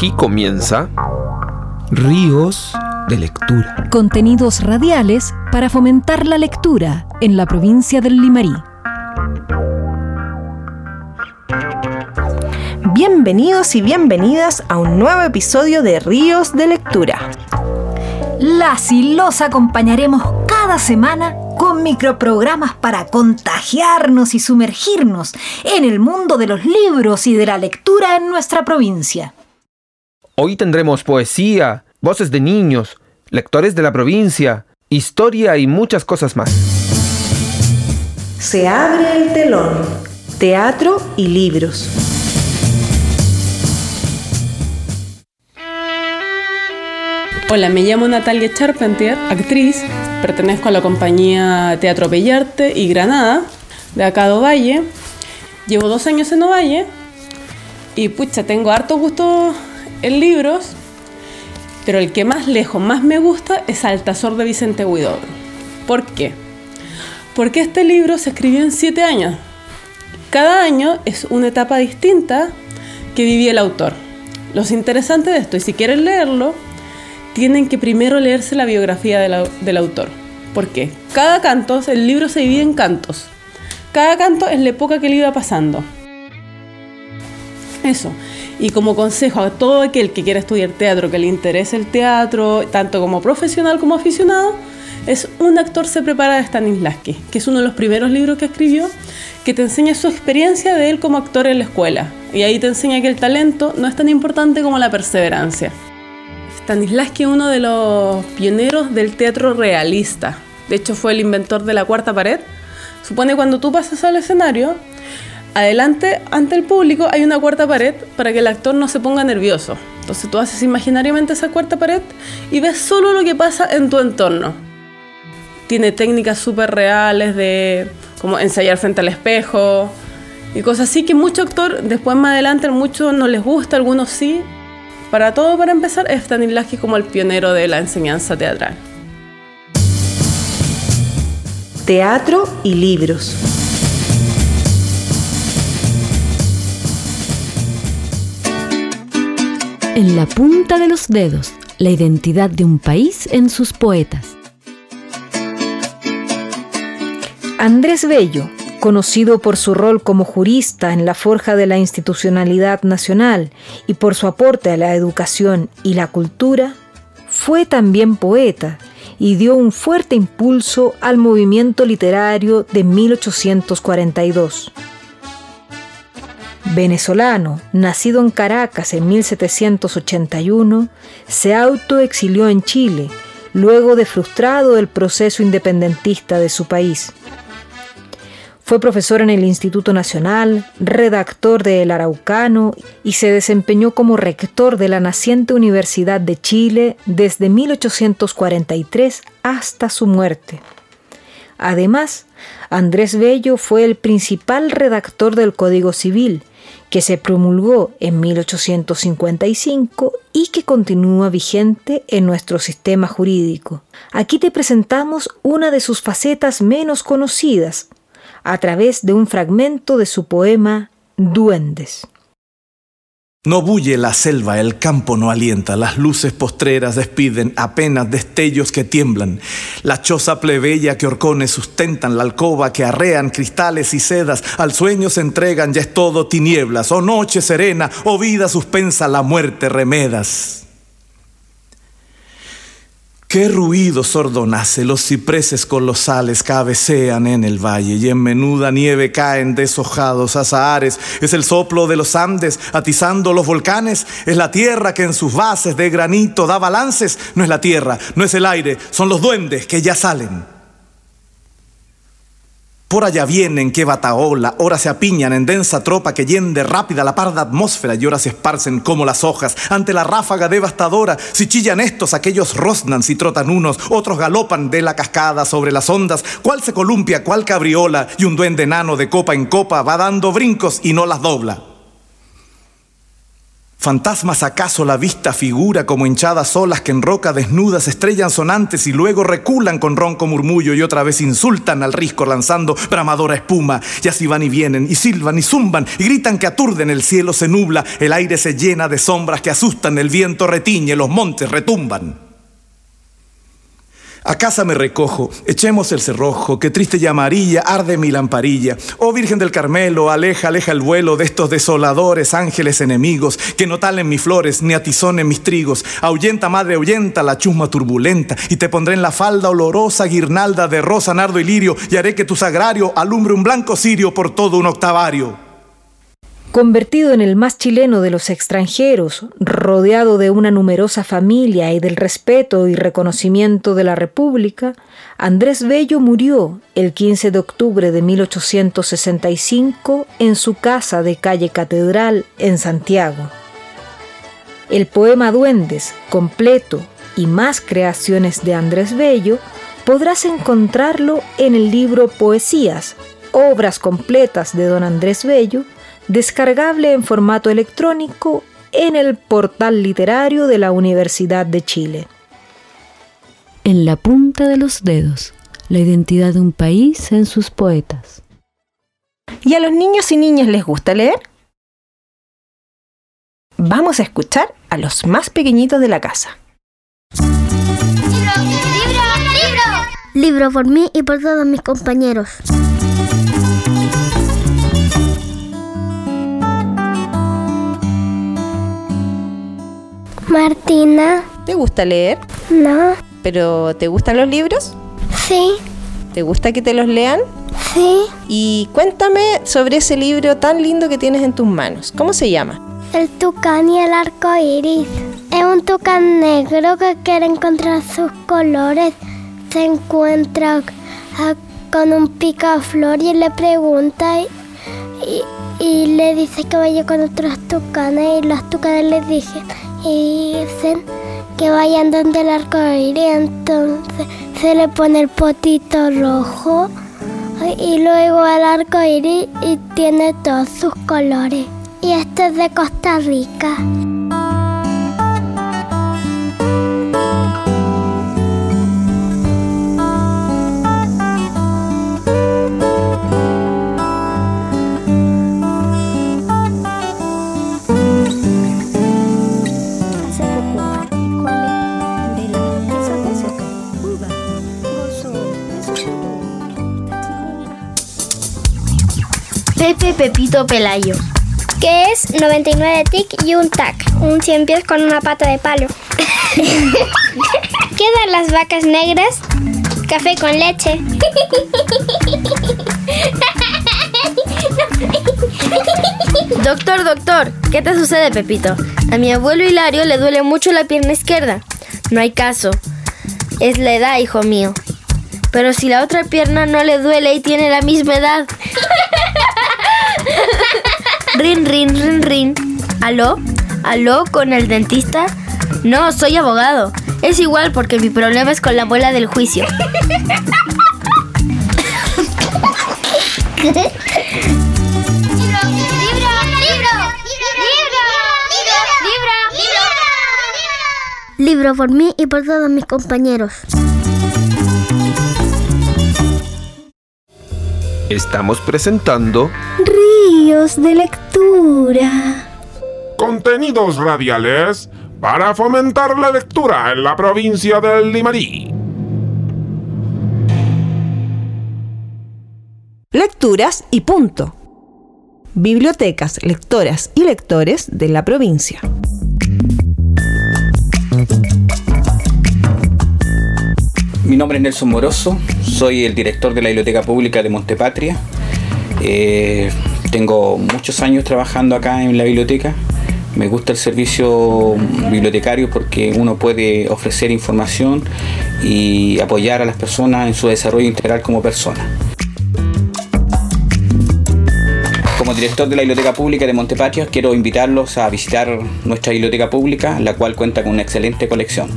Aquí comienza Ríos de Lectura. Contenidos radiales para fomentar la lectura en la provincia del Limarí. Bienvenidos y bienvenidas a un nuevo episodio de Ríos de Lectura. Las y los acompañaremos cada semana con microprogramas para contagiarnos y sumergirnos en el mundo de los libros y de la lectura en nuestra provincia. Hoy tendremos poesía, voces de niños, lectores de la provincia, historia y muchas cosas más. Se abre el telón. Teatro y libros. Hola, me llamo Natalia Charpentier, actriz. Pertenezco a la compañía Teatro Bellarte y Granada, de acá de Ovalle. Llevo dos años en Ovalle y pucha, tengo harto gusto en libros, pero el que más lejos, más me gusta es Altazor de Vicente Huidobro. ¿Por qué? Porque este libro se escribió en siete años. Cada año es una etapa distinta que vivía el autor. Lo interesante de esto, y si quieren leerlo, tienen que primero leerse la biografía del autor. ¿Por qué? Cada canto, el libro se divide en cantos. Cada canto es la época que le iba pasando. Eso. Y como consejo a todo aquel que quiera estudiar teatro, que le interese el teatro, tanto como profesional como aficionado, es Un actor se prepara de Stanislavski, que es uno de los primeros libros que escribió, que te enseña su experiencia de él como actor en la escuela. Y ahí te enseña que el talento no es tan importante como la perseverancia. Stanislavski es uno de los pioneros del teatro realista. De hecho, fue el inventor de la cuarta pared. Supone cuando tú pasas al escenario, adelante, ante el público, hay una cuarta pared para que el actor no se ponga nervioso. Entonces tú haces imaginariamente esa cuarta pared y ves solo lo que pasa en tu entorno. Tiene técnicas súper reales de como ensayar frente al espejo y cosas así que mucho actor, después más adelante, muchos no les gusta, algunos sí, para todo, para empezar, es Stanislavski como el pionero de la enseñanza teatral. Teatro y libros. En la punta de los dedos, la identidad de un país en sus poetas. Andrés Bello, conocido por su rol como jurista en la forja de la institucionalidad nacional y por su aporte a la educación y la cultura, fue también poeta y dio un fuerte impulso al movimiento literario de 1842. Venezolano, nacido en Caracas en 1781, se autoexilió en Chile luego de frustrado el proceso independentista de su país. Fue profesor en el Instituto Nacional, redactor de El Araucano y se desempeñó como rector de la naciente Universidad de Chile desde 1843 hasta su muerte. Además, Andrés Bello fue el principal redactor del Código Civil, que se promulgó en 1855 y que continúa vigente en nuestro sistema jurídico. Aquí te presentamos una de sus facetas menos conocidas, a través de un fragmento de su poema Duendes. No bulle la selva, el campo no alienta, las luces postreras despiden apenas destellos que tiemblan. La choza plebeya que horcones sustentan, la alcoba que arrean cristales y sedas, al sueño se entregan, ya es todo tinieblas, o oh noche serena, o oh vida suspensa, la muerte remedas. Qué ruido sordo nace, los cipreses colosales cabecean en el valle y en menuda nieve caen deshojados azahares. Es el soplo de los Andes atizando los volcanes, es la tierra que en sus bases de granito da balances. No es la tierra, no es el aire, son los duendes que ya salen. Por allá vienen que bataola, ora se apiñan en densa tropa que yende rápida la parda atmósfera y ahora se esparcen como las hojas ante la ráfaga devastadora. Si chillan estos, aquellos rosnan, si trotan unos, otros galopan de la cascada sobre las ondas. Cuál se columpia, cuál cabriola y un duende enano de copa en copa va dando brincos y no las dobla. Fantasmas acaso la vista figura como hinchadas olas que en roca desnudas estrellan sonantes y luego reculan con ronco murmullo y otra vez insultan al risco lanzando bramadora espuma. Y así van y vienen y silban y zumban y gritan que aturden, el cielo se nubla, el aire se llena de sombras que asustan, el viento retiñe, los montes retumban. A casa me recojo, echemos el cerrojo, que triste y amarilla arde mi lamparilla. Oh Virgen del Carmelo, aleja, aleja el vuelo de estos desoladores ángeles enemigos, que no talen mis flores ni atizonen mis trigos. Ahuyenta, madre, ahuyenta la chusma turbulenta, y te pondré en la falda olorosa guirnalda de rosa, nardo y lirio, y haré que tu sagrario alumbre un blanco cirio por todo un octavario. Convertido en el más chileno de los extranjeros, rodeado de una numerosa familia y del respeto y reconocimiento de la República, Andrés Bello murió el 15 de octubre de 1865 en su casa de calle Catedral en Santiago. El poema Duendes, completo, y más creaciones de Andrés Bello, podrás encontrarlo en el libro Poesías, obras completas de don Andrés Bello, descargable en formato electrónico en el portal literario de la Universidad de Chile. En la punta de los dedos, la identidad de un país en sus poetas. ¿Y a los niños y niñas les gusta leer? Vamos a escuchar a los más pequeñitos de la casa. ¡Libro, libro, libro! Libro por mí y por todos mis compañeros. Martina. ¿Te gusta leer? No. ¿Pero te gustan los libros? Sí. ¿Te gusta que te los lean? Sí. Y cuéntame sobre ese libro tan lindo que tienes en tus manos. ¿Cómo se llama? El tucán y el arco iris. Es un tucán negro que quiere encontrar sus colores. Se encuentra con un picaflor y le pregunta y, y- y le dice que vaya con otros tucanes y los tucanes le dicen y dicen que vayan donde el arco iris. Entonces se le pone el potito rojo y luego el arco iris y tiene todos sus colores. Y este es de Costa Rica. Pepito Pelayo. Que es 99 tic y un tac. Un 100 pies con una pata de palo. Quedan las vacas negras. Café con leche. Doctor, doctor, ¿qué te sucede, Pepito? A mi abuelo Hilario le duele mucho la pierna izquierda. No hay caso. Es la edad, hijo mío. Pero si la otra pierna no le duele y tiene la misma edad. Rin, rin, rin, rin. ¿Aló? ¿Aló con el dentista? No, soy abogado. Es igual porque mi problema es con la muela del juicio. Libro, libro, libro, libro, libro, libro, libro por mí y por todos mis compañeros. Estamos presentando Ríos de lectura. Contenidos radiales para fomentar la lectura en la provincia del Limarí. Lecturas y punto. Bibliotecas, lectoras y lectores de la provincia. Mi nombre es Nelson Moroso, soy el director de la Biblioteca Pública de Montepatria. Eh, tengo muchos años trabajando acá en la biblioteca. Me gusta el servicio bibliotecario porque uno puede ofrecer información y apoyar a las personas en su desarrollo integral como persona. Como director de la Biblioteca Pública de Montepatria, quiero invitarlos a visitar nuestra biblioteca pública, la cual cuenta con una excelente colección.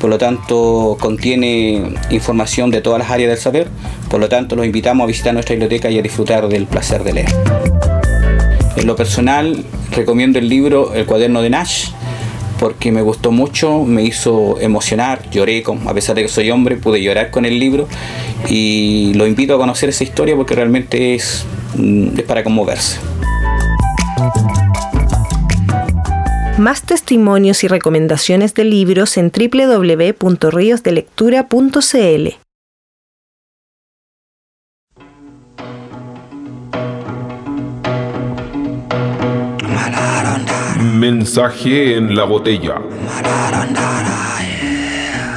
Por lo tanto, contiene información de todas las áreas del saber. Por lo tanto, los invitamos a visitar nuestra biblioteca y a disfrutar del placer de leer. En lo personal, recomiendo el libro El cuaderno de Nash porque me gustó mucho, me hizo emocionar, lloré, con, a pesar de que soy hombre, pude llorar con el libro y lo invito a conocer esa historia porque realmente es, mm, es para conmoverse. Más testimonios y recomendaciones de libros en www.riosdelectura.cl. Mensaje en la botella.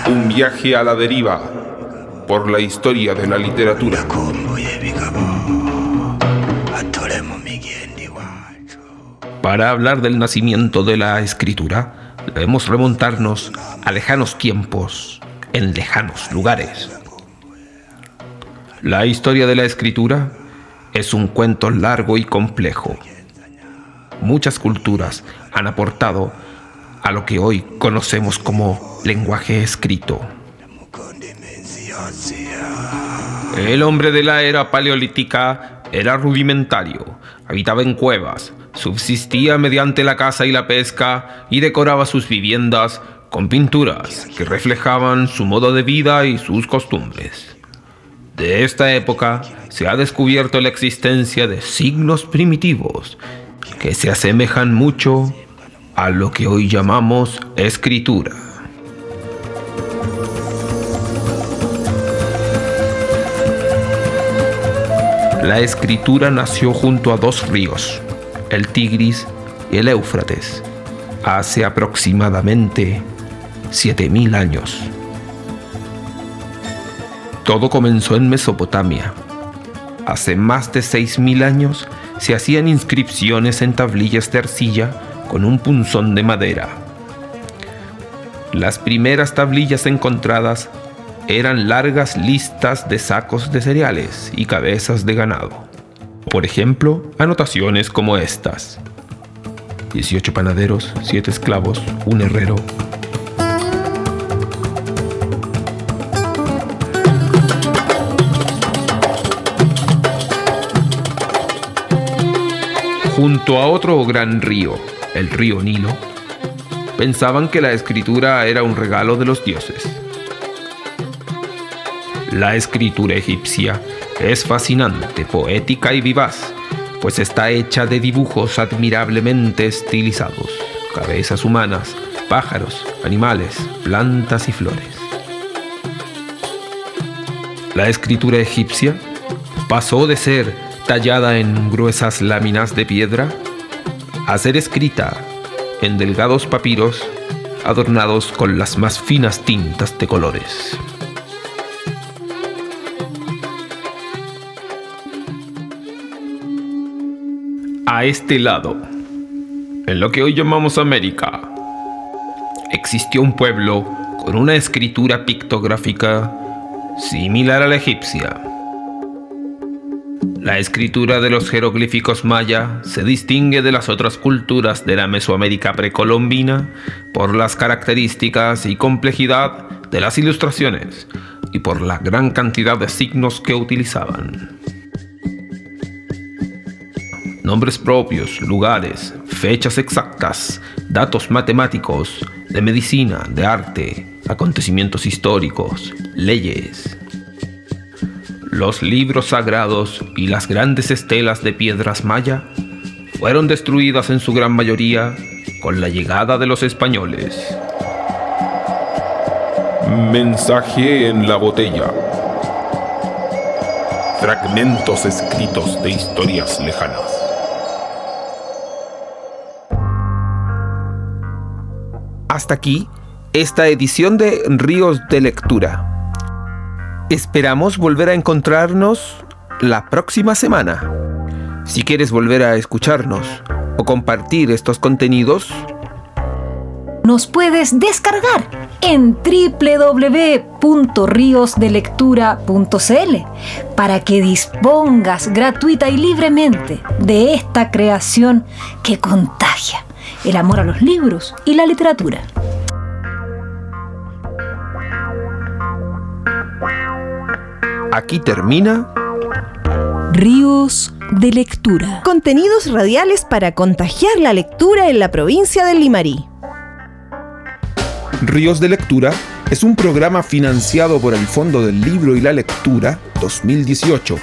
Un viaje a la deriva por la historia de la literatura. Para hablar del nacimiento de la escritura, debemos remontarnos a lejanos tiempos, en lejanos lugares. La historia de la escritura es un cuento largo y complejo. Muchas culturas han aportado a lo que hoy conocemos como lenguaje escrito. El hombre de la era paleolítica era rudimentario, habitaba en cuevas, subsistía mediante la caza y la pesca y decoraba sus viviendas con pinturas que reflejaban su modo de vida y sus costumbres. De esta época se ha descubierto la existencia de signos primitivos que se asemejan mucho a lo que hoy llamamos escritura. La escritura nació junto a dos ríos, el Tigris y el Éufrates, hace aproximadamente 7.000 años. Todo comenzó en Mesopotamia. Hace más de 6.000 años se hacían inscripciones en tablillas de arcilla con un punzón de madera. Las primeras tablillas encontradas eran largas listas de sacos de cereales y cabezas de ganado. Por ejemplo, anotaciones como estas. 18 panaderos, 7 esclavos, un herrero. Junto a otro gran río, el río Nilo, pensaban que la escritura era un regalo de los dioses. La escritura egipcia es fascinante, poética y vivaz, pues está hecha de dibujos admirablemente estilizados, cabezas humanas, pájaros, animales, plantas y flores. La escritura egipcia pasó de ser tallada en gruesas láminas de piedra a ser escrita en delgados papiros adornados con las más finas tintas de colores. a este lado, en lo que hoy llamamos América, existió un pueblo con una escritura pictográfica similar a la egipcia. La escritura de los jeroglíficos maya se distingue de las otras culturas de la Mesoamérica precolombina por las características y complejidad de las ilustraciones y por la gran cantidad de signos que utilizaban nombres propios, lugares, fechas exactas, datos matemáticos, de medicina, de arte, acontecimientos históricos, leyes. Los libros sagrados y las grandes estelas de piedras maya fueron destruidas en su gran mayoría con la llegada de los españoles. Mensaje en la botella. Fragmentos escritos de historias lejanas. Hasta aquí esta edición de Ríos de Lectura. Esperamos volver a encontrarnos la próxima semana. Si quieres volver a escucharnos o compartir estos contenidos, nos puedes descargar en www.riosdelectura.cl para que dispongas gratuita y libremente de esta creación que contagia el amor a los libros y la literatura. Aquí termina Ríos de lectura. Contenidos radiales para contagiar la lectura en la provincia del Limarí. Ríos de Lectura es un programa financiado por el Fondo del Libro y la Lectura 2018